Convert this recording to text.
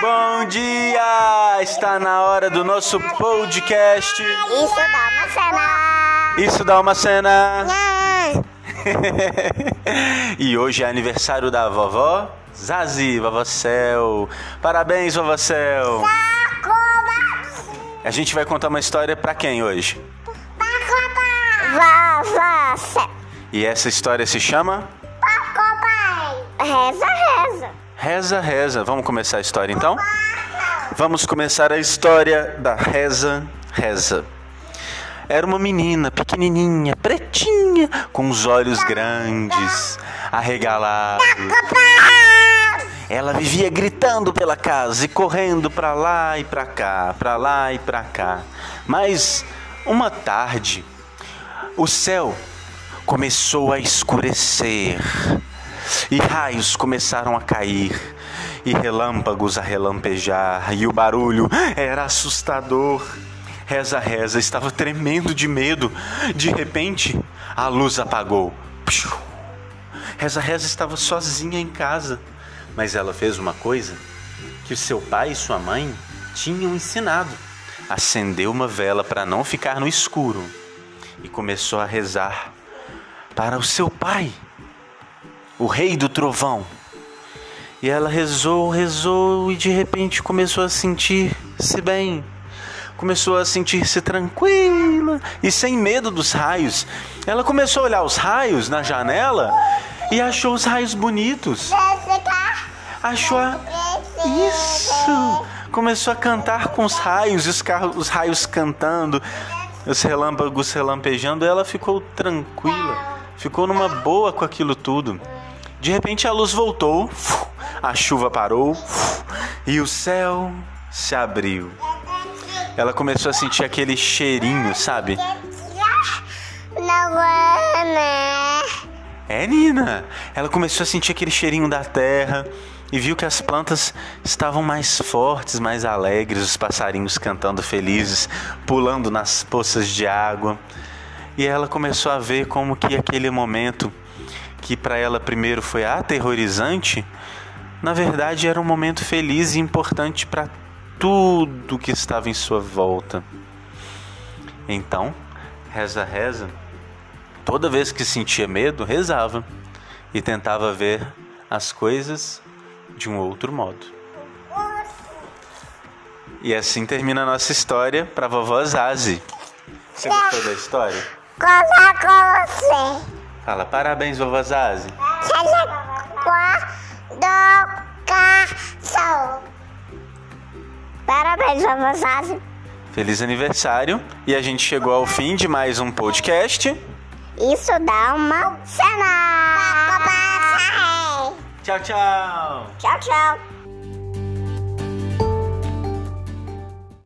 Bom dia! Está na hora do nosso podcast. Isso dá uma cena. Isso dá uma cena. E hoje é aniversário da vovó Zazi, vovó Cel. Parabéns, vovó Cel. A gente vai contar uma história pra quem hoje? Vovó. Cé- E essa história se chama Pacoba. Reza, reza. Reza, Reza. Vamos começar a história então? Vamos começar a história da Reza, Reza. Era uma menina pequenininha, pretinha, com os olhos grandes, arregalados. Ela vivia gritando pela casa e correndo pra lá e pra cá, pra lá e pra cá. Mas uma tarde, o céu começou a escurecer e raios começaram a cair e relâmpagos a relampejar e o barulho era assustador. Reza, reza, estava tremendo de medo. De repente, a luz apagou. Psiu. Reza, reza estava sozinha em casa, mas ela fez uma coisa que seu pai e sua mãe tinham ensinado. Acendeu uma vela para não ficar no escuro e começou a rezar para o seu pai, o rei do trovão. E ela rezou, rezou e de repente começou a sentir-se bem. Começou a sentir-se tranquila e sem medo dos raios. Ela começou a olhar os raios na janela e achou os raios bonitos. Achou a... Isso! Começou a cantar com os raios, os, carros, os raios cantando, os relâmpagos relampejando. Ela ficou tranquila, ficou numa boa com aquilo tudo. De repente a luz voltou, a chuva parou e o céu se abriu. Ela começou a sentir aquele cheirinho, sabe? É, né? É, Nina. Ela começou a sentir aquele cheirinho da terra e viu que as plantas estavam mais fortes, mais alegres, os passarinhos cantando felizes, pulando nas poças de água. E ela começou a ver como que aquele momento que para ela primeiro foi aterrorizante, na verdade era um momento feliz e importante para tudo que estava em sua volta. Então, reza, reza, toda vez que sentia medo, rezava e tentava ver as coisas de um outro modo. E assim termina a nossa história para vovó Zazi. Você gostou da história? Cola com você. Fala parabéns, vovó Zazi. Parabéns, vovó Zazi. Feliz aniversário. E a gente chegou ao fim de mais um podcast. Isso dá uma cena. Tchau, tchau. Tchau, tchau.